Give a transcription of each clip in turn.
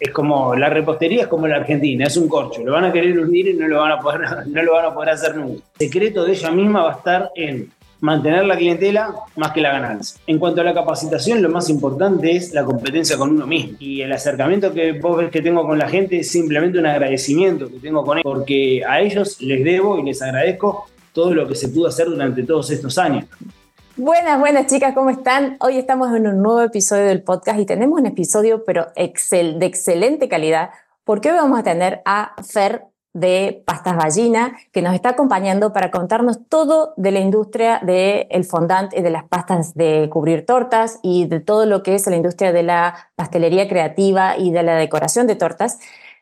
es como la repostería es como la Argentina, es un corcho, lo van a querer hundir y no lo van a poder, no lo van a poder hacer nunca. El secreto de ella misma va a estar en mantener la clientela más que la ganancia. En cuanto a la capacitación, lo más importante es la competencia con uno mismo. Y el acercamiento que vos ves que tengo con la gente es simplemente un agradecimiento que tengo con ellos, porque a ellos les debo y les agradezco todo lo que se pudo hacer durante todos estos años. Buenas, buenas chicas, ¿cómo están? Hoy estamos en un nuevo episodio del podcast y tenemos un episodio pero excel, de excelente calidad porque hoy vamos a tener a Fer de Pastas Ballina, que nos está acompañando para contarnos todo de la industria del fondant y de las pastas de cubrir tortas y de todo lo que es la industria de la pastelería creativa y de la decoración de tortas.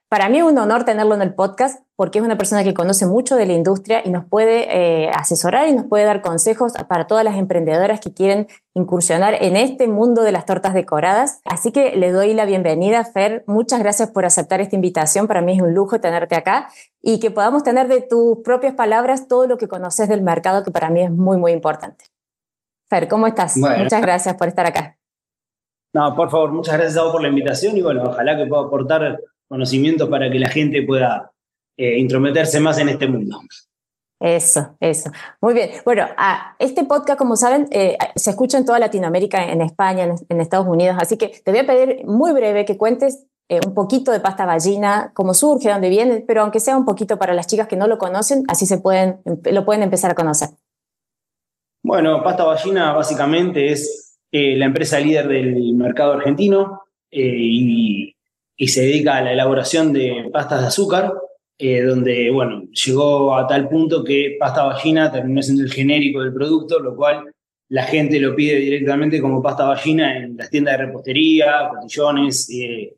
Para mí es un honor tenerlo en el podcast porque es una persona que conoce mucho de la industria y nos puede eh, asesorar y nos puede dar consejos para todas las emprendedoras que quieren incursionar en este mundo de las tortas decoradas. Así que le doy la bienvenida, Fer. Muchas gracias por aceptar esta invitación. Para mí es un lujo tenerte acá y que podamos tener de tus propias palabras todo lo que conoces del mercado, que para mí es muy, muy importante. Fer, ¿cómo estás? Muchas gracias por estar acá. No, por favor, muchas gracias a vos por la invitación y bueno, ojalá que pueda aportar conocimientos para que la gente pueda eh, intrometerse más en este mundo. Eso, eso. Muy bien. Bueno, este podcast, como saben, eh, se escucha en toda Latinoamérica, en España, en, Estados Unidos, así que te voy a pedir muy breve que cuentes eh, un poquito de pasta ballina, cómo surge, dónde viene, pero aunque sea un poquito para las chicas que no lo conocen, así se pueden, lo pueden empezar a conocer. Bueno, pasta ballina básicamente es la empresa líder del mercado argentino y y se dedica a la elaboración de pastas de azúcar, eh, donde, bueno, llegó a tal punto que pasta ballina terminó siendo el genérico del producto, lo cual la gente lo pide directamente como pasta ballina en las tiendas de repostería, cotillones eh,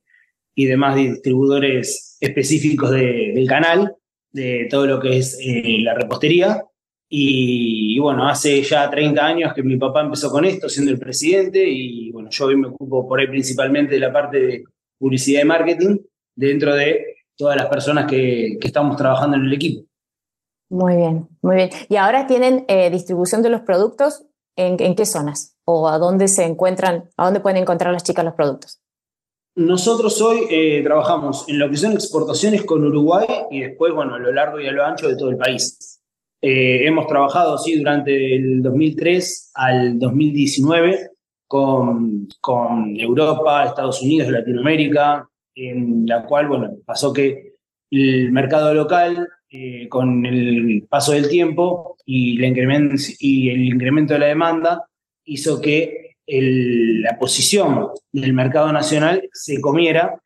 y demás distribuidores específicos del canal, de todo lo que es eh, la repostería. Y, y, bueno, hace ya 30 años que mi papá empezó con esto, siendo el presidente, y bueno, yo hoy me ocupo por ahí principalmente de la parte de publicidad y marketing dentro de todas las personas que, estamos trabajando en el equipo. Muy bien, muy bien. ¿Y ahora tienen eh, distribución de los productos ¿en, qué zonas? ¿O a dónde se encuentran, a dónde pueden encontrar las chicas los productos? Nosotros hoy eh, trabajamos en lo que son exportaciones con Uruguay y después, bueno, a lo largo y a lo ancho de todo el país. Eh, hemos trabajado, sí, durante el 2003 al 2019 con, con Europa, Estados Unidos, Latinoamérica, en la cual, bueno, pasó que el mercado local, eh, con el paso del tiempo y, y, el incremento de la demanda, hizo que la posición del mercado nacional se comiera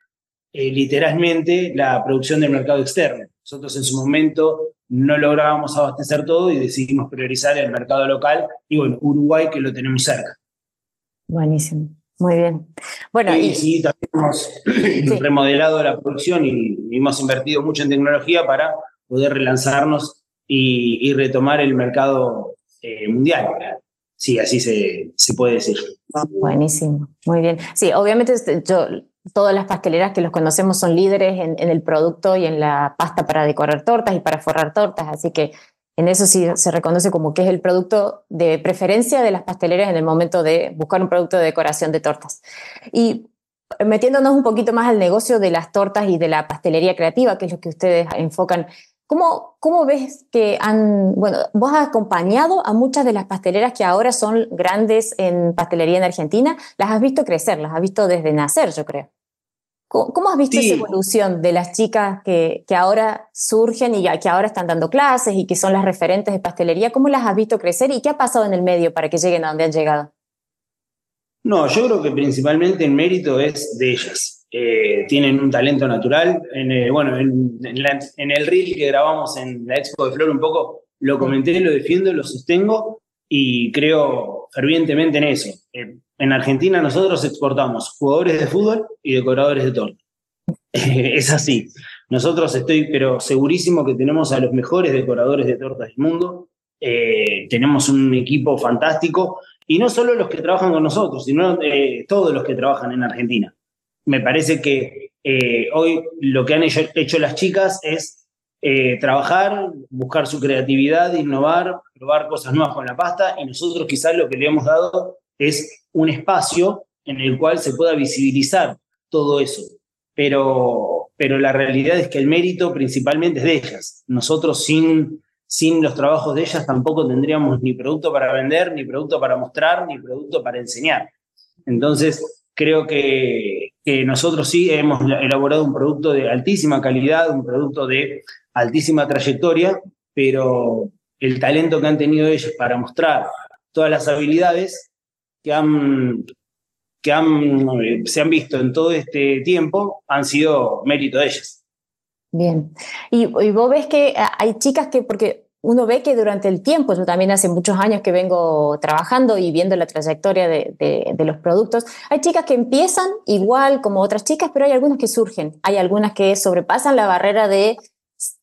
eh, literalmente la producción del mercado externo. Nosotros en su momento no lográbamos abastecer todo y decidimos priorizar el mercado local y bueno, Uruguay que lo tenemos cerca. Buenísimo. Muy bien. Bueno, y, sí, también hemos remodelado la producción y, hemos invertido mucho en tecnología para poder relanzarnos y, retomar el mercado eh, mundial. Sí, así se, se puede decir. Buenísimo, muy bien. Sí, obviamente este, yo, todas las pasteleras que los conocemos son líderes en, en, el producto y en la pasta para decorar tortas y para forrar tortas, así que en eso sí se reconoce como que es el producto de preferencia de las pasteleras en el momento de buscar un producto de decoración de tortas. Y metiéndonos un poquito más al negocio de las tortas y de la pastelería creativa, que es lo que ustedes enfocan, ¿cómo, cómo ves que han, bueno, vos has acompañado a muchas de las pasteleras que ahora son grandes en pastelería en Argentina, las has visto crecer, las has visto desde nacer, yo creo. ¿Cómo, has visto esa evolución de las chicas que, que, ahora surgen y que ahora están dando clases y que son las referentes de pastelería? ¿Cómo las has visto crecer y qué ha pasado en el medio para que lleguen a donde han llegado? No, yo creo que principalmente el mérito es de ellas. Eh, tienen un talento natural. En, eh, bueno, en, en, el reel que grabamos en la Expo de Flor un poco, lo comenté, lo defiendo, lo sostengo y creo fervientemente en eso. Eh, en Argentina nosotros exportamos jugadores de fútbol y decoradores de torta. es así. Nosotros estoy, pero segurísimo que tenemos a los mejores decoradores de tortas del mundo. Eh, tenemos un equipo fantástico y no solo los que trabajan con nosotros, sino eh, todos los que trabajan en Argentina. Me parece que eh, hoy lo que han hecho, hecho las chicas es trabajar, buscar su creatividad, innovar, probar cosas nuevas con la pasta y nosotros quizás lo que le hemos dado es un espacio en el cual se pueda visibilizar todo eso. pero, pero la realidad es que el mérito principalmente es de ellas. Nosotros sin, sin los trabajos de ellas tampoco tendríamos ni producto para vender, ni producto para mostrar, ni producto para enseñar. Entonces, creo que, que nosotros sí hemos elaborado un producto de altísima calidad, un producto de altísima trayectoria, pero el talento que han tenido ellos para mostrar todas las habilidades que han, que han, se han visto en todo este tiempo han sido mérito de ellas. Bien. Y, y, vos ves que hay chicas que, porque uno ve que durante el tiempo, yo también hace muchos años que vengo trabajando y viendo la trayectoria de, de, los productos, hay chicas que empiezan igual como otras chicas, pero hay algunas que surgen, hay algunas que sobrepasan la barrera de,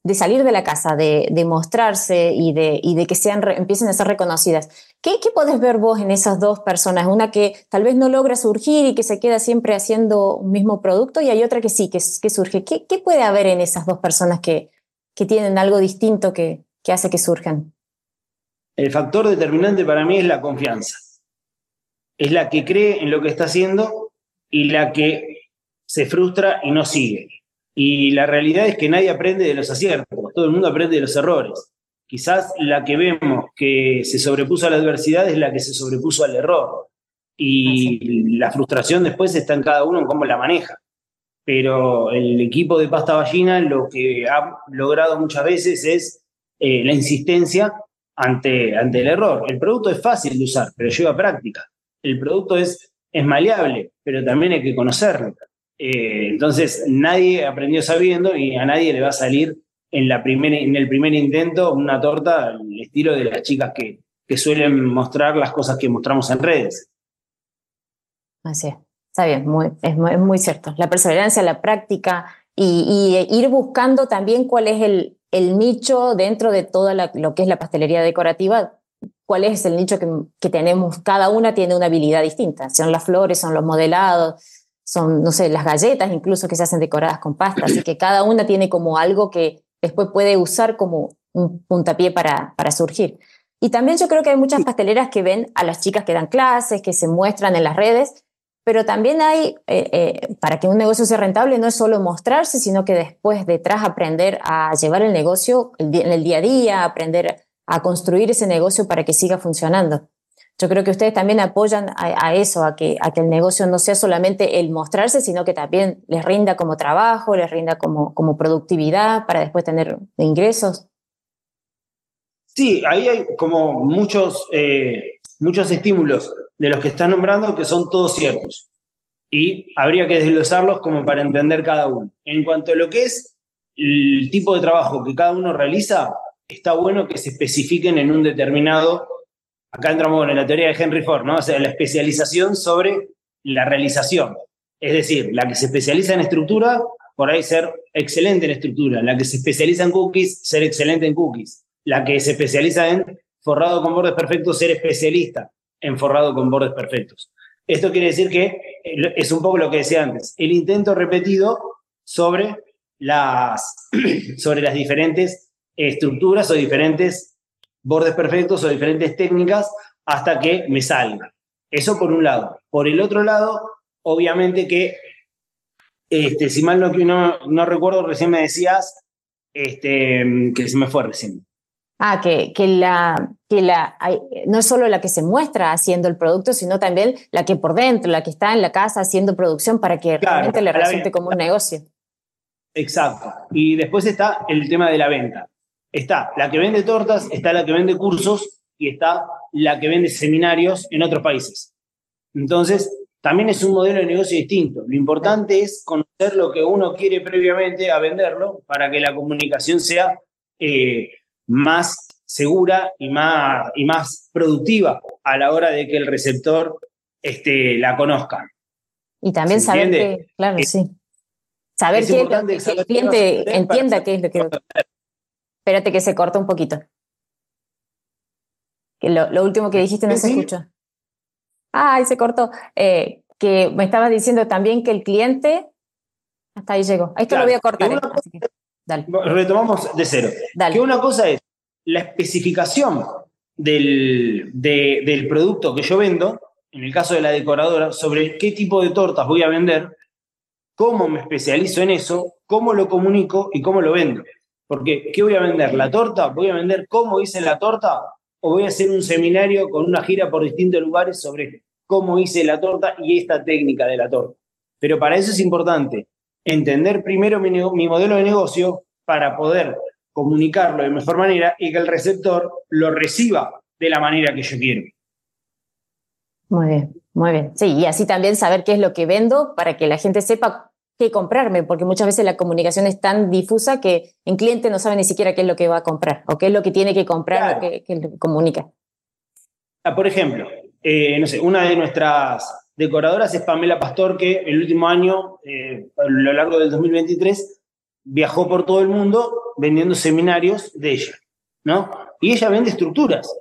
de salir de la casa, de, de mostrarse y de, que sean, empiecen a ser reconocidas. ¿Qué, ¿Qué podés ver vos en esas dos personas? Una que tal vez no logra surgir y que se queda siempre haciendo un mismo producto y hay otra que sí, que, surge. ¿Qué, ¿Qué puede haber en esas dos personas que, que tienen algo distinto que, que hace que surjan? El factor determinante para mí es la confianza. Es la que cree en lo que está haciendo y la que se frustra y no sigue. Y la realidad es que nadie aprende de los aciertos, todo el mundo aprende de los errores. Quizás la que vemos que se sobrepuso a la adversidad es la que se sobrepuso al error. Y la frustración después está en cada uno en cómo la maneja. Pero el equipo de Pasta Ballina lo que ha logrado muchas veces es eh, la insistencia ante, ante el error. El producto es fácil de usar, pero lleva práctica. El producto es, es maleable, pero también hay que conocerlo. Eh, entonces, nadie aprendió sabiendo y a nadie le va a salir en, la en el primer intento una torta al estilo de las chicas que, que suelen mostrar las cosas que mostramos en redes. Así es. Está bien, muy, es, muy, cierto. La perseverancia, la práctica y, ir buscando también cuál es el, el nicho dentro de todo lo que es la pastelería decorativa, cuál es el nicho que, tenemos. Cada una tiene una habilidad distinta. Son las flores, son los modelados, son, no sé, las galletas incluso que se hacen decoradas con pasta. Así que cada una tiene como algo que después puede usar como un puntapié para, para surgir. Y también yo creo que hay muchas pasteleras que ven a las chicas que dan clases, que se muestran en las redes pero también hay, eh, eh, para que un negocio sea rentable, no es solo mostrarse, sino que después, detrás, aprender a llevar el negocio en el día a día, aprender a construir ese negocio para que siga funcionando. Yo creo que ustedes también apoyan a, eso, a que, el negocio no sea solamente el mostrarse, sino que también les rinda como trabajo, les rinda como, productividad para después tener ingresos. Sí, ahí hay como muchos, eh, muchos estímulos de los que están nombrando que son todos ciertos. Y habría que desglosarlos como para entender cada uno. En cuanto a lo que es el tipo de trabajo que cada uno realiza, está bueno que se especifiquen en un determinado, acá entramos en la teoría de Henry Ford, ¿no? O sea, la especialización sobre la realización. Es decir, la que se especializa en estructura, por ahí ser excelente en estructura. La que se especializa en cookies, ser excelente en cookies. La que se especializa en forrado con bordes perfectos, ser especialista enforrado con bordes perfectos. Esto quiere decir que eh, es un poco lo que decía antes, el intento repetido sobre las, sobre las diferentes estructuras o diferentes bordes perfectos o diferentes técnicas hasta que me salga. Eso por un lado. Por el otro lado, obviamente que, este, si mal no, no, no recuerdo, recién me decías este, que se me fue recién. Ah, que, que, la, que la, no es solo la que se muestra haciendo el producto, sino también la que por dentro, la que está en la casa haciendo producción para que realmente le resulte como un negocio. Exacto. Y después está el tema de la venta. Está la que vende tortas, está la que vende cursos y está la que vende seminarios en otros países. Entonces, también es un modelo de negocio distinto. Lo importante es conocer lo que uno quiere previamente a venderlo para que la comunicación sea eh, más segura y más, y más productiva a la hora de que el receptor este, la conozca. Y también saber que, claro, sí. Saber que, el cliente entienda qué es lo que... Espérate que se corta un poquito. Que lo, último que dijiste no se escuchó. Ay, se cortó. Eh, que me estabas diciendo también que el cliente... Hasta ahí llegó. Esto lo voy a cortar. ¿eh? Retomamos de cero. Que una cosa es la especificación del, del producto que yo vendo, en el caso de la decoradora, sobre qué tipo de tortas voy a vender, cómo me especializo en eso, cómo lo comunico y cómo lo vendo. Porque, ¿qué voy a vender? ¿La torta? ¿Voy a vender cómo hice la torta? ¿O voy a hacer un seminario con una gira por distintos lugares sobre cómo hice la torta y esta técnica de la torta? Pero para eso es importante entender primero mi, modelo de negocio para poder comunicarlo de mejor manera y que el receptor lo reciba de la manera que yo quiero. Muy bien, muy bien. Sí, y así también saber qué es lo que vendo para que la gente sepa qué comprarme, porque muchas veces la comunicación es tan difusa que el cliente no sabe ni siquiera qué es lo que va a comprar o qué es lo que tiene que comprar o qué, comunica. Ah, por ejemplo, eh, no sé, una de nuestras decoradoras es Pamela Pastor, que el último año, eh, a lo largo del 2023, viajó por todo el mundo vendiendo seminarios de ella, ¿no? Y ella vende estructuras.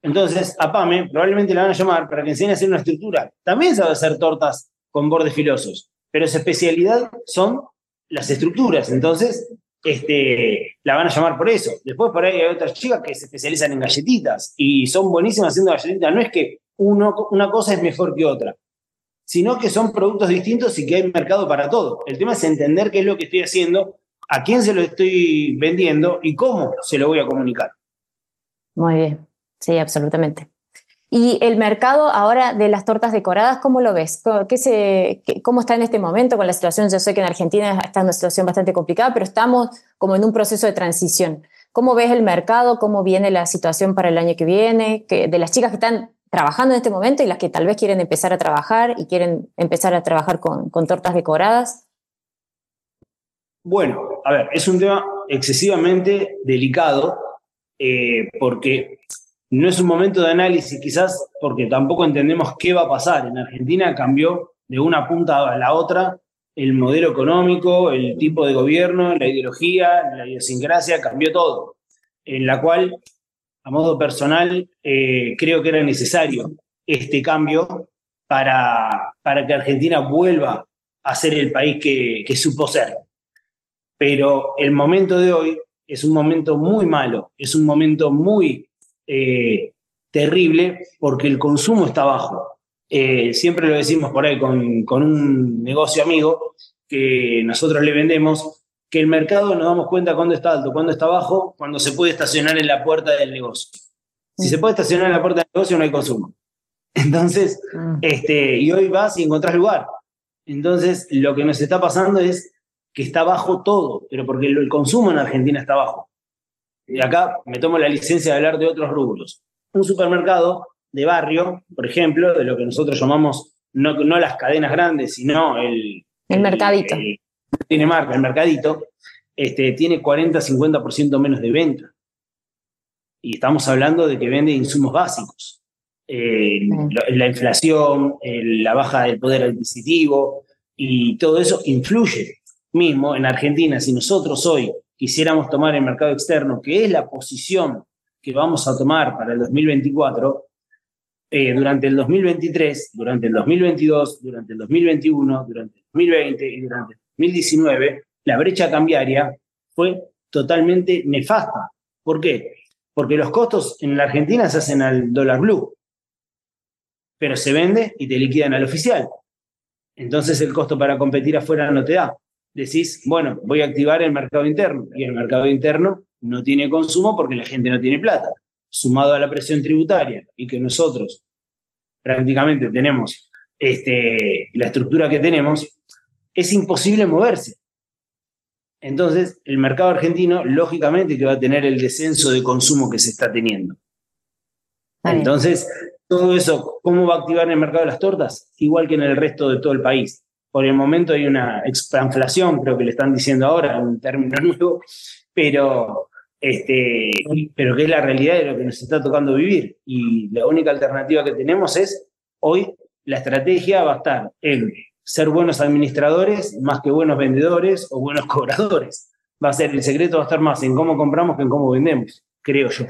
Entonces, a Pame probablemente la van a llamar para que enseñe a hacer una estructura. También sabe hacer tortas con bordes filosos, pero su especialidad son las estructuras. Entonces, este, la van a llamar por eso. Después por ahí hay otras chicas que se especializan en galletitas y son buenísimas haciendo galletitas. No es que una cosa es mejor que otra, sino que son productos distintos y que hay mercado para todo. El tema es entender qué es lo que estoy haciendo, a quién se lo estoy vendiendo y cómo se lo voy a comunicar. Muy bien. Sí, absolutamente. Y el mercado ahora de las tortas decoradas, ¿cómo lo ves? ¿Qué se, ¿Cómo está en este momento con la situación? Yo sé que en Argentina está en una situación bastante complicada, pero estamos como en un proceso de transición. ¿Cómo ves el mercado? ¿Cómo viene la situación para el año que viene? de las chicas que están trabajando en este momento y las que tal vez quieren empezar a trabajar y quieren empezar a trabajar con, con tortas decoradas. Bueno, a ver, es un tema excesivamente delicado eh, porque no es un momento de análisis quizás porque tampoco entendemos qué va a pasar. En Argentina cambió de una punta a la otra el modelo económico, el tipo de gobierno, la ideología, la idiosincrasia, cambió todo. En la cual, a modo personal, eh, creo que era necesario este cambio para, para que Argentina vuelva a ser el país que, que supo ser. Pero el momento de hoy es un momento muy malo, es un momento muy eh, terrible porque el consumo está bajo. Eh, siempre lo decimos por ahí con, con, un negocio amigo que nosotros le vendemos, que el mercado nos damos cuenta cuándo está alto, cuándo está bajo, cuando se puede estacionar en la puerta del negocio. Si se puede estacionar en la puerta del negocio, no hay consumo. Entonces, mm. este, y hoy vas y encontrás lugar. Entonces, lo que nos está pasando es que está bajo todo, pero porque el, consumo en Argentina está bajo. Y acá me tomo la licencia de hablar de otros rubros. Un supermercado de barrio, por ejemplo, de lo que nosotros llamamos no, no las cadenas grandes, sino el... El mercadito. tiene marca, el mercadito, este, tiene 40-50% menos de venta. Y estamos hablando de que vende insumos básicos. Eh, la, inflación, la baja del poder adquisitivo y todo eso influye mismo en Argentina, si nosotros hoy quisiéramos tomar el mercado externo, que es la posición que vamos a tomar para el 2024, eh, durante el 2023, durante el 2022, durante el 2021, durante el 2020 y durante el 2019, la brecha cambiaria fue totalmente nefasta. ¿Por qué? Porque los costos en la Argentina se hacen al dólar blue, pero se vende y te liquidan al oficial. Entonces el costo para competir afuera no te da decís, bueno, voy a activar el mercado interno. Y el mercado interno no tiene consumo porque la gente no tiene plata. Sumado a la presión tributaria y que nosotros prácticamente tenemos este, la estructura que tenemos, es imposible moverse. Entonces, el mercado argentino, lógicamente, que va a tener el descenso de consumo que se está teniendo. Entonces, todo eso, ¿cómo va a activar el mercado de las tortas? Igual que en el resto de todo el país por el momento hay una expanflación, creo que le están diciendo ahora, un término nuevo, pero, este, pero que es la realidad de lo que nos está tocando vivir. Y la única alternativa que tenemos es, hoy, la estrategia va a estar en ser buenos administradores más que buenos vendedores o buenos cobradores. Va a ser, el secreto va a estar más en cómo compramos que en cómo vendemos, creo yo.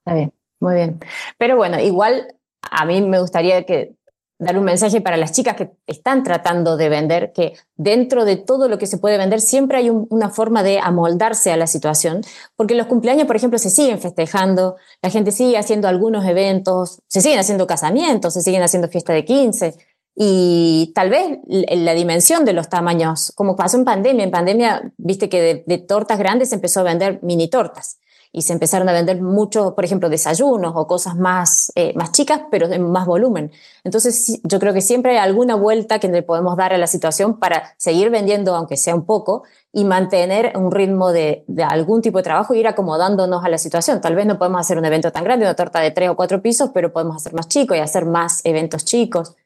Está bien, muy bien. Pero bueno, igual a mí me gustaría que dar un mensaje para las chicas que están tratando de vender, que dentro de todo lo que se puede vender siempre hay una forma de amoldarse a la situación, porque los cumpleaños, por ejemplo, se siguen festejando, la gente sigue haciendo algunos eventos, se siguen haciendo casamientos, se siguen haciendo fiesta de 15. y tal vez la dimensión de los tamaños, como pasó en pandemia, en pandemia viste que de, tortas grandes se empezó a vender mini tortas y se empezaron a vender mucho, por ejemplo, desayunos o cosas más, eh, más chicas, pero en más volumen. Entonces, yo creo que siempre hay alguna vuelta que le podemos dar a la situación para seguir vendiendo, aunque sea un poco, y mantener un ritmo de, de algún tipo de trabajo e ir acomodándonos a la situación. Tal vez no podemos hacer un evento tan grande, una torta de tres o cuatro pisos, pero podemos hacer más chico y hacer más eventos chicos.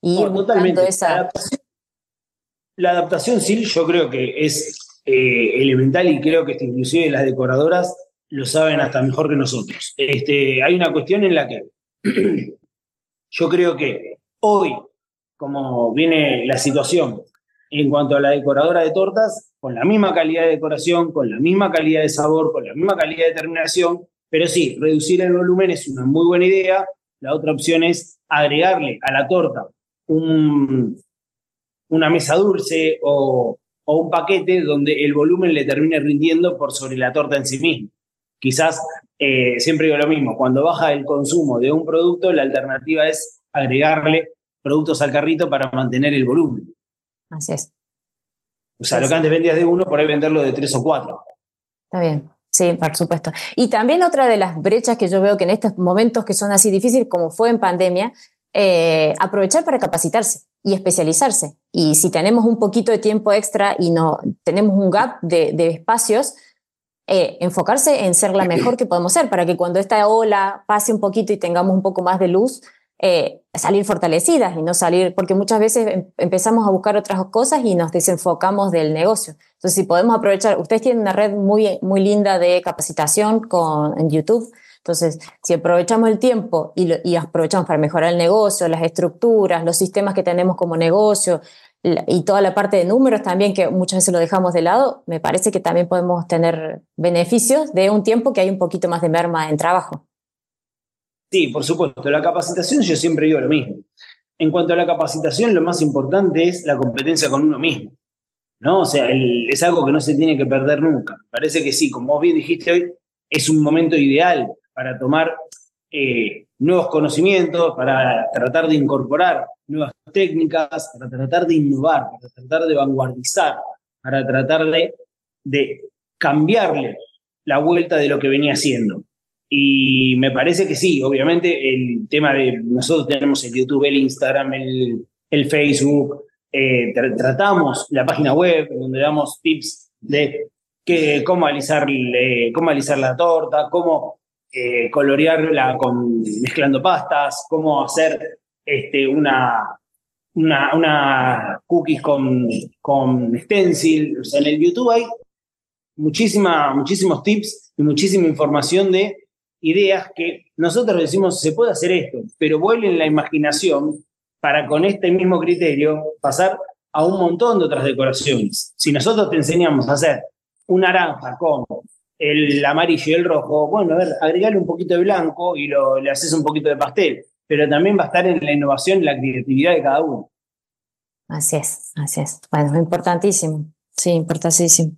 Y totalmente. Esa... La, adaptación, sí, yo creo que es eh, elemental y creo que inclusive las decoradoras lo saben hasta mejor que nosotros. Este, hay una cuestión en la que yo creo que hoy, como viene la situación en cuanto a la decoradora de tortas, con la misma calidad de decoración, con la misma calidad de sabor, con la misma calidad de terminación, pero sí, reducir el volumen es una muy buena idea. La otra opción es agregarle a la torta un, una mesa dulce o, o, un paquete donde el volumen le termine rindiendo por sobre la torta en sí misma. Quizás, eh, siempre digo lo mismo, cuando baja el consumo de un producto, la alternativa es agregarle productos al carrito para mantener el volumen. Así es. O sea, lo que antes vendías de uno, por ahí venderlo de tres o cuatro. Está bien. Sí, por supuesto. Y también otra de las brechas que yo veo que en estos momentos que son así difíciles, como fue en pandemia, eh, aprovechar para capacitarse y especializarse. Y si tenemos un poquito de tiempo extra y no tenemos un gap de, espacios, eh, enfocarse en ser la mejor que podemos ser para que cuando esta ola pase un poquito y tengamos un poco más de luz, eh, salir fortalecidas y no salir, porque muchas veces em, empezamos a buscar otras cosas y nos desenfocamos del negocio. Entonces, si podemos aprovechar, ustedes tienen una red muy, muy linda de capacitación con, en YouTube, entonces, si aprovechamos el tiempo y, aprovechamos para mejorar el negocio, las estructuras, los sistemas que tenemos como negocio y toda la parte de números también, que muchas veces lo dejamos de lado, me parece que también podemos tener beneficios de un tiempo que hay un poquito más de merma en trabajo. Sí, por supuesto. La capacitación yo siempre digo lo mismo. En cuanto a la capacitación, lo más importante es la competencia con uno mismo. ¿no? O sea, es algo que no se tiene que perder nunca. Parece que sí, como vos bien dijiste hoy, es un momento ideal para tomar eh, nuevos conocimientos, para tratar de incorporar nuevas técnicas, para tratar de innovar, para tratar de vanguardizar, para tratar de, de cambiarle la vuelta de lo que venía haciendo. Y me parece que sí, obviamente el tema de nosotros tenemos el YouTube, el Instagram, el, Facebook, eh, tratamos la página web donde damos tips de que, cómo, alisar, cómo alisar la torta, cómo eh, colorearla con, mezclando pastas, cómo hacer este, una, una, una cookies con, con stencil. O sea, en el YouTube hay muchísima, muchísimos tips y muchísima información de ideas que nosotros decimos, se puede hacer esto, pero vuelven la imaginación para con este mismo criterio pasar a un montón de otras decoraciones. Si nosotros te enseñamos a hacer un naranja con el amarillo y el rojo, bueno, a ver, agregale un poquito de blanco y lo, le haces un poquito de pastel, pero también va a estar en la innovación y la creatividad de cada uno. Así es, así es. Bueno, importantísimo. Sí, importantísimo.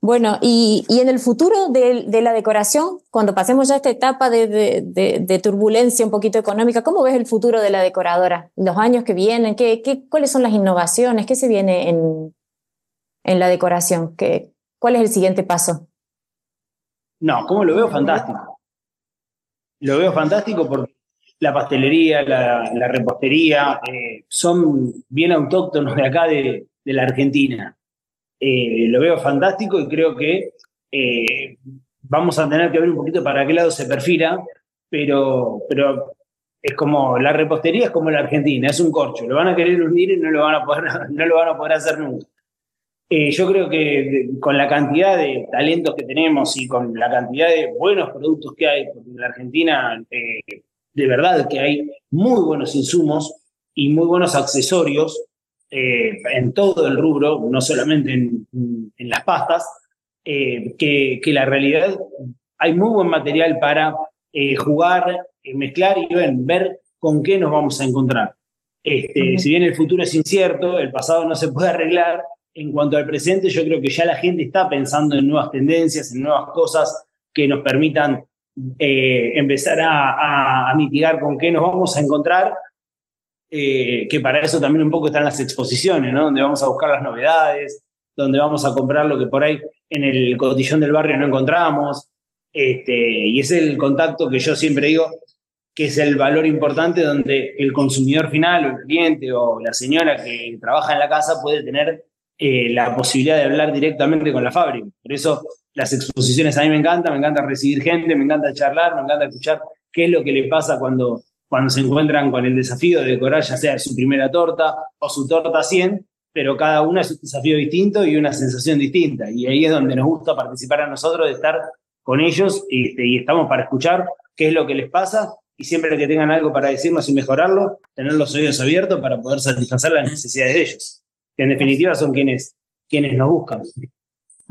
Bueno, y, y en el futuro de, de, la decoración, cuando pasemos ya esta etapa de, de, de, turbulencia un poquito económica, ¿cómo ves el futuro de la decoradora? Los años que vienen, ¿qué, qué, ¿cuáles son las innovaciones? ¿Qué se viene en, en la decoración? ¿Qué, ¿Cuál es el siguiente paso? No, como lo veo fantástico. Lo veo fantástico porque la pastelería, la, repostería, eh, son bien autóctonos de acá de, la Argentina. Eh, lo veo fantástico y creo que eh, vamos a tener que ver un poquito para qué lado se perfila, pero, pero es como la repostería es como la Argentina, es un corcho, lo van a querer hundir y no lo van a poder, no lo van a poder hacer nunca. Yo creo que con la cantidad de talentos que tenemos y con la cantidad de buenos productos que hay, porque en la Argentina de verdad que hay muy buenos insumos y muy buenos accesorios eh, en todo el rubro, no solamente en, las pastas, que, que, la realidad hay muy buen material para jugar, mezclar y ver con qué nos vamos a encontrar. Este, si bien el futuro es incierto, el pasado no se puede arreglar, en cuanto al presente, yo creo que ya la gente está pensando en nuevas tendencias, en nuevas cosas que nos permitan eh, empezar a, mitigar con qué nos vamos a encontrar. eh, que para eso también un poco están las exposiciones. Donde vamos a buscar las novedades, donde vamos a comprar lo que por ahí en el cotillón del barrio no encontramos. Este, y es el contacto que yo siempre digo que es el valor importante donde el consumidor final o el cliente o la señora que trabaja en la casa puede tener eh, la posibilidad de hablar directamente con la fábrica. Por eso las exposiciones a mí me encantan, me encanta recibir gente, me encanta charlar, me encanta escuchar qué es lo que le pasa cuando, cuando se encuentran con el desafío de decorar ya sea su primera torta o su torta 100, pero cada una es un desafío distinto y una sensación distinta. Y ahí es donde nos gusta participar a nosotros, de estar con ellos este, y estamos para escuchar qué es lo que les pasa y siempre que tengan algo para decirnos y mejorarlo, tener los oídos abiertos para poder satisfacer las necesidades de ellos, que en definitiva son quienes, quienes nos buscan.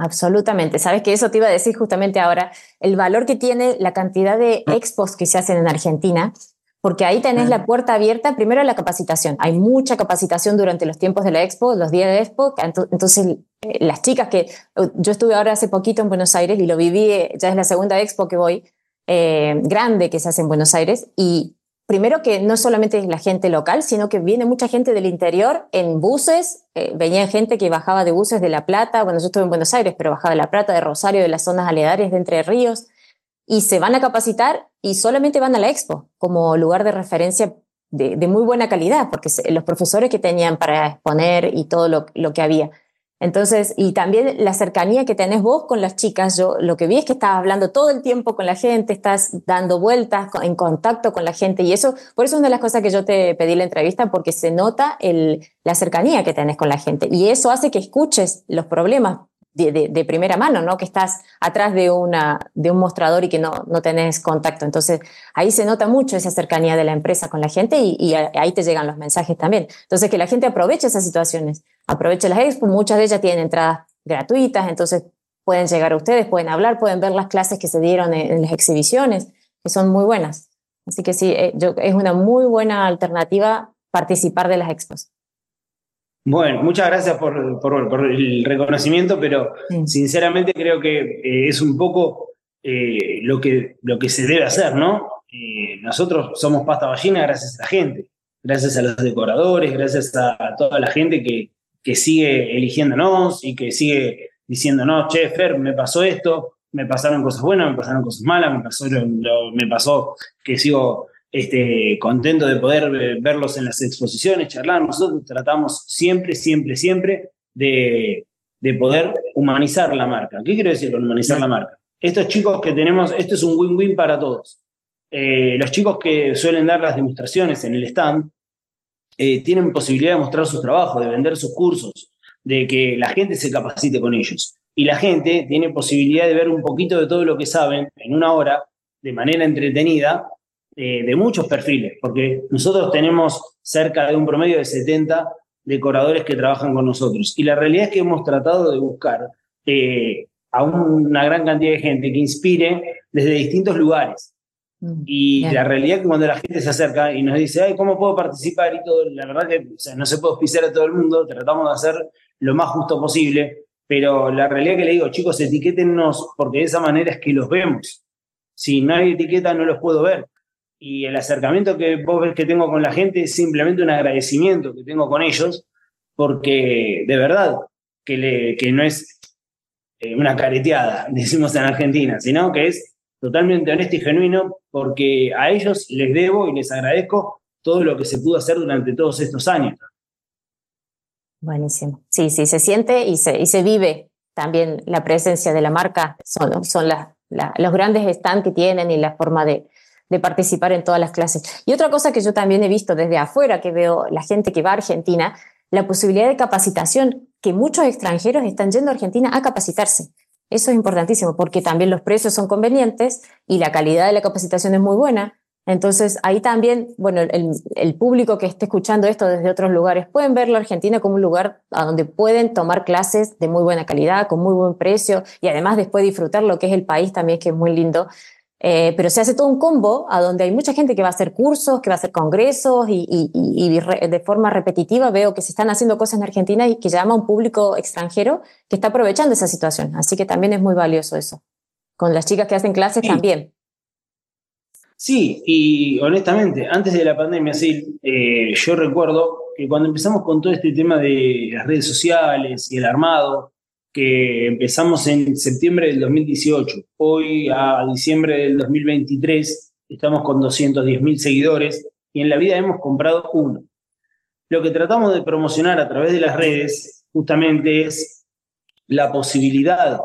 Absolutamente. Sabes que eso te iba a decir justamente ahora, el valor que tiene la cantidad de expos que se hacen en Argentina, porque ahí tenés la puerta abierta, primero la capacitación. Hay mucha capacitación durante los tiempos de la expo, los días de expo. Entonces, eh, las chicas que yo estuve ahora hace poquito en Buenos Aires y lo viví, eh, ya es la segunda expo que voy, eh, grande que se hace en Buenos Aires y primero que no solamente es la gente local, sino que viene mucha gente del interior en buses, eh, venía gente que bajaba de buses de La Plata, bueno, yo estuve en Buenos Aires, pero bajaba de La Plata, de Rosario, de las zonas aledares de Entre Ríos, y se van a capacitar y solamente van a la expo como lugar de referencia de, muy buena calidad, porque los profesores que tenían para exponer y todo lo que había. Entonces, y también la cercanía que tenés vos con las chicas, yo lo que vi es que estás hablando todo el tiempo con la gente, estás dando vueltas en contacto con la gente y eso, por eso es una de las cosas que yo te pedí la entrevista, porque se nota el, la cercanía que tenés con la gente y eso hace que escuches los problemas de, primera mano, ¿no? Que estás atrás de, una, de un mostrador y que no, no tenés contacto. Entonces, ahí se nota mucho esa cercanía de la empresa con la gente y, ahí te llegan los mensajes también. Entonces, que la gente aproveche esas situaciones, aproveche las expos, muchas de ellas tienen entradas gratuitas, entonces pueden llegar a ustedes, pueden hablar, pueden ver las clases que se dieron en, las exhibiciones, que son muy buenas. Así que sí, eh, yo, es una muy buena alternativa participar de las expos. Bueno, muchas gracias por, el reconocimiento, pero sinceramente creo que eh, es un poco eh, lo, que, lo que se debe hacer, ¿no? Eh, nosotros somos pasta ballina gracias a la gente, gracias a los decoradores, gracias a, toda la gente que, que, sigue eligiéndonos y que sigue diciéndonos, che, Fer, me pasó esto, me pasaron cosas buenas, me pasaron cosas malas, me pasó, me pasó que sigo este, contento de poder eh, verlos en las exposiciones, charlar. Nosotros tratamos siempre, siempre, siempre de, poder humanizar la marca. ¿Qué quiero decir con humanizar la marca? Estos chicos que tenemos, esto es un win-win para todos. Eh, los chicos que suelen dar las demostraciones en el stand eh, tienen posibilidad de mostrar sus trabajos, de vender sus cursos, de que la gente se capacite con ellos. Y la gente tiene posibilidad de ver un poquito de todo lo que saben en una hora de manera entretenida eh, de muchos perfiles, porque nosotros tenemos cerca de un promedio de 70 decoradores que trabajan con nosotros. Y la realidad es que hemos tratado de buscar eh, a una gran cantidad de gente que inspire desde distintos lugares. Mm, y la realidad es que cuando la gente se acerca y nos dice, ay, ¿cómo puedo participar? Y todo, la verdad que no se puede auspiciar a todo el mundo, tratamos de hacer lo más justo posible, pero la realidad que le digo, chicos, etiquétennos, porque de esa manera es que los vemos. Si no hay etiqueta, no los puedo ver y el acercamiento que vos ves que tengo con la gente es simplemente un agradecimiento que tengo con ellos, porque de verdad que, no es eh, una careteada, decimos en Argentina, sino que es totalmente honesto y genuino, porque a ellos les debo y les agradezco todo lo que se pudo hacer durante todos estos años. Buenísimo. Sí, sí, se siente y se, y se vive también la presencia de la marca, son, son los grandes stands que tienen y la forma de, de participar en todas las clases. Y otra cosa que yo también he visto desde afuera, que veo la gente que va a Argentina, la posibilidad de capacitación, que muchos extranjeros están yendo a Argentina a capacitarse. Eso es importantísimo porque también los precios son convenientes y la calidad de la capacitación es muy buena. Entonces, ahí también, bueno, el, público que esté escuchando esto desde otros lugares pueden ver la Argentina como un lugar a donde pueden tomar clases de muy buena calidad, con muy buen precio y además después disfrutar lo que es el país también, que es muy lindo. Eh, pero se hace todo un combo a donde hay mucha gente que va a hacer cursos, que va a hacer congresos y, de forma repetitiva veo que se están haciendo cosas en Argentina y que llama a un público extranjero que está aprovechando esa situación. Así que también es muy valioso eso. Con las chicas que hacen clases también. Sí, y honestamente, antes de la pandemia, sí, eh, yo recuerdo que cuando empezamos con todo este tema de las redes sociales y el armado, que empezamos en septiembre del 2018, hoy a diciembre del 2023 estamos con 210 mil seguidores y en la vida hemos comprado uno. Lo que tratamos de promocionar a través de las redes justamente es la posibilidad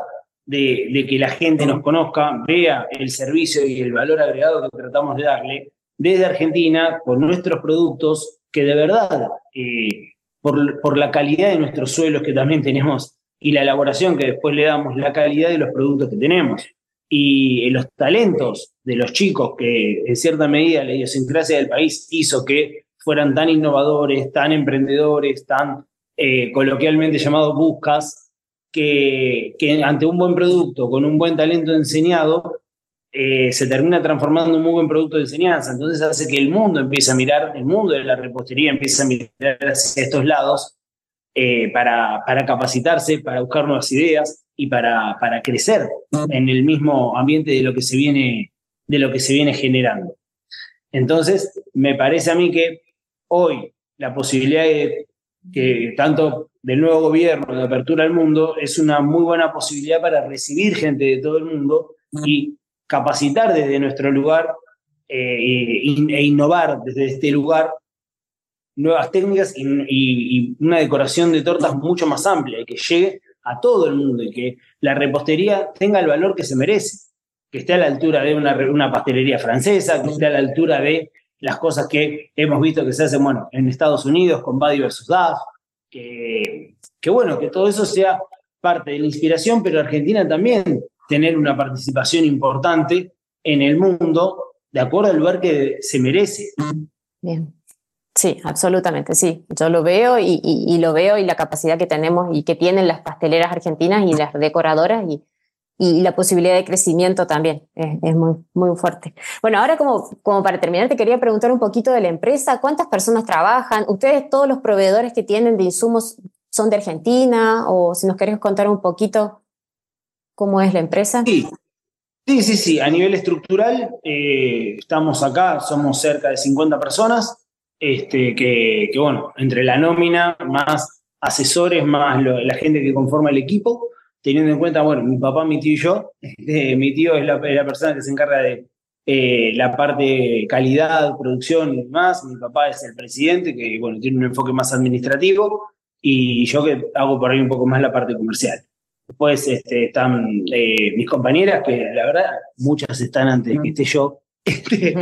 de, que la gente nos conozca, vea el servicio y el valor agregado que tratamos de darle desde Argentina con nuestros productos que de verdad, eh, por, por la calidad de nuestros suelos que también tenemos y la elaboración que después le damos, la calidad de los productos que tenemos y los talentos de los chicos que en cierta medida la idiosincrasia del país hizo que fueran tan innovadores, tan emprendedores, tan eh, coloquialmente llamados buscas, que, ante un buen producto, con un buen talento enseñado, eh, se termina transformando en un muy buen producto de enseñanza. Entonces hace que el mundo empiece a mirar, el mundo de la repostería empiece a mirar hacia estos lados eh, para, para, capacitarse, para buscar nuevas ideas y para, para crecer en el mismo ambiente de lo que se viene, de lo que se viene generando. Entonces, me parece a mí que hoy la posibilidad de que tanto del nuevo gobierno de apertura al mundo es una muy buena posibilidad para recibir gente de todo el mundo y capacitar desde nuestro lugar eh, e, innovar desde este lugar nuevas técnicas y, una decoración de tortas mucho más amplia y que llegue a todo el mundo y que la repostería tenga el valor que se merece, que esté a la altura de una, una pastelería francesa, que esté a la altura de las cosas que hemos visto que se hacen, bueno, en Estados Unidos con Buddy versus Duff, que, que bueno, que todo eso sea parte de la inspiración, pero Argentina también tener una participación importante en el mundo de acuerdo al lugar que se merece. Bien. Sí, absolutamente, sí. Yo lo veo y, y, lo veo y la capacidad que tenemos y que tienen las pasteleras argentinas y las decoradoras y, y la posibilidad de crecimiento también es, muy, muy fuerte. Bueno, ahora como, como para terminar, te quería preguntar un poquito de la empresa. ¿Cuántas personas trabajan? ¿Ustedes, todos los proveedores que tienen de insumos, son de Argentina? O si nos querés contar un poquito cómo es la empresa. Sí, sí, sí. sí. A nivel estructural, eh, estamos acá, somos cerca de 50 personas, este, que, que bueno, entre la nómina, más asesores, más la gente que conforma el equipo teniendo en cuenta, bueno, mi papá, mi tío y yo, este, mi tío es la, persona que se encarga de eh, la parte calidad, producción y demás, mi papá es el presidente, que bueno, tiene un enfoque más administrativo, y yo que hago por ahí un poco más la parte comercial. Después este, están eh, mis compañeras, que la verdad muchas están antes que esté yo, este,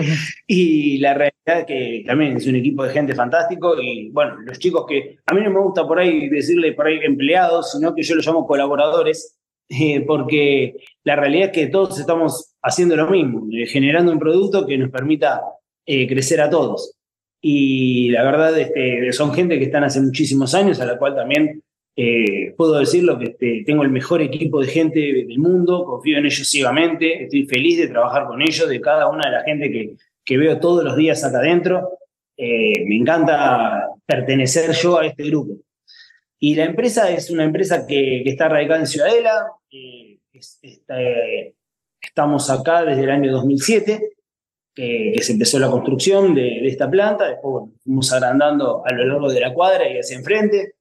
y la realidad que también es un equipo de gente fantástico y bueno, los chicos que a mí no me gusta por ahí decirle por ahí empleados, sino que yo los llamo colaboradores, eh, porque la realidad es que todos estamos haciendo lo mismo, eh, generando un producto que nos permita eh, crecer a todos. Y la verdad este, son gente que están hace muchísimos años, a la cual también eh, puedo decirlo que este, tengo el mejor equipo de gente del mundo, confío en ellos ciegamente, estoy feliz de trabajar con ellos, de cada una de la gente que, que veo todos los días acá adentro. Eh, me encanta pertenecer yo a este grupo. Y la empresa es una empresa que, que está radicada en Ciudadela. Eh, estamos acá desde el año 2007, que, se empezó la construcción de, de esta planta. Después bueno, fuimos agrandando a lo largo de la cuadra y hacia enfrente.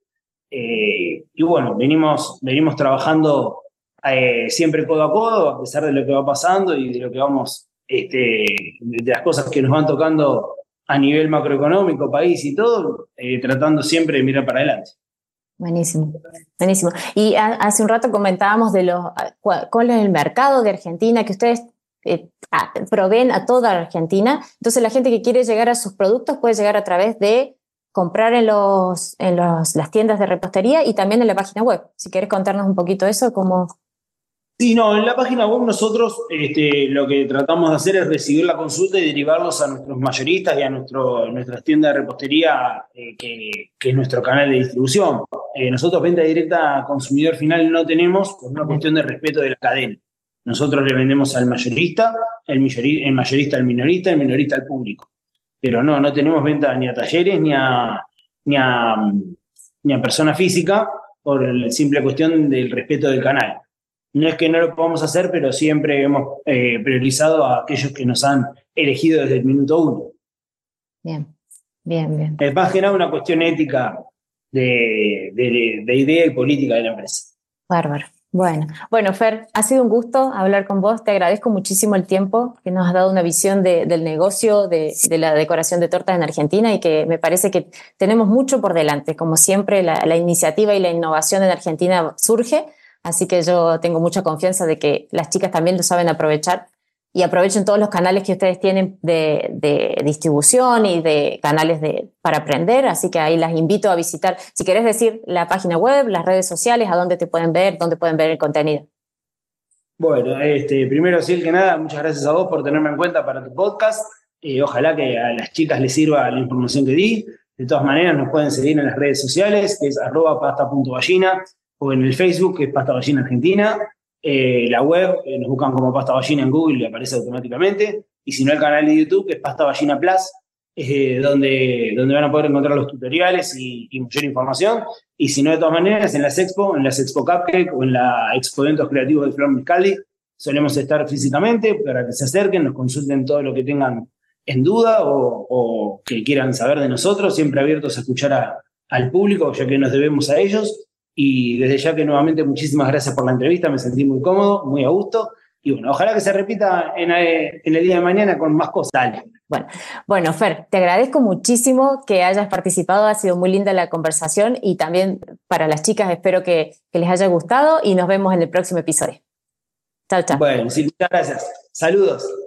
Eh, y bueno, venimos, venimos trabajando eh, siempre codo a codo, a pesar de lo que va pasando y de lo que vamos, este, de las cosas que nos van tocando a nivel macroeconómico, país y todo, eh, tratando siempre de mirar para adelante. Buenísimo, buenísimo. Y hace un rato comentábamos de los, cuál es el mercado de Argentina, que ustedes proveen a toda Argentina. Entonces la gente que quiere llegar a sus productos puede llegar a través de comprar en, los, en las tiendas de repostería y también en la página web. Si quieres contarnos un poquito eso, cómo... Sí, no, en la página web nosotros este, lo que tratamos de hacer es recibir la consulta y derivarlos a nuestros mayoristas y a nuestro, nuestras tiendas de repostería, eh, que, que, es nuestro canal de distribución. Eh, nosotros venta directa a consumidor final no tenemos por una cuestión de respeto de la cadena. Nosotros le vendemos al mayorista, el mayorista al minorista, el minorista al público pero no, no tenemos venta ni a talleres ni a, ni a, ni a persona física por la simple cuestión del respeto del canal. no es que no lo podamos hacer, pero siempre hemos eh, priorizado a aquellos que nos han elegido desde el minuto uno. Bien, bien, bien. Es más que nada una cuestión ética de, de idea y política de la empresa. Bárbaro. Bueno, bueno, Fer, ha sido un gusto hablar con vos. Te agradezco muchísimo el tiempo que nos has dado una visión del negocio de, la decoración de tortas en Argentina y que me parece que tenemos mucho por delante. Como siempre, la iniciativa y la innovación en Argentina surge, así que yo tengo mucha confianza de que las chicas también lo saben aprovechar y aprovechen todos los canales que ustedes tienen de, distribución y de canales de, para aprender, así que ahí las invito a visitar, si querés decir la página web, las redes sociales, a dónde te pueden ver, dónde pueden ver el contenido. Bueno, este, primero, sí que nada, muchas gracias a vos por tenerme en cuenta para tu podcast. y ojalá que a las chicas les sirva la información que di. De todas maneras, nos pueden seguir en las redes sociales, que es arroba pasta.ballina, o en el Facebook, que es Pasta Ballina Argentina. Eh, la web, eh, nos buscan como Pasta Ballina en Google y aparece automáticamente. Y si no, el canal de YouTube, es Pasta Ballina Plus, eh, donde, donde van a poder encontrar los tutoriales y, mayor información. Y si no, de todas maneras, en las expo, en las expo Cupcake o en la expo eventos creativos de Flor Miscali, solemos estar físicamente para que se acerquen, nos consulten todo lo que tengan en duda o, que quieran saber de nosotros, siempre abiertos a escuchar al público, ya que nos debemos a ellos. Y desde ya que nuevamente muchísimas gracias por la entrevista, me sentí muy cómodo, muy a gusto. Y bueno, ojalá que se repita en, eh, el día de mañana con más cosas. Bueno, bueno, Fer, te agradezco muchísimo que hayas participado, ha sido muy linda la conversación y también para las chicas espero que, que les haya gustado y nos vemos en el próximo episodio. Chao, chao. Bueno, sí, muchas gracias. Saludos.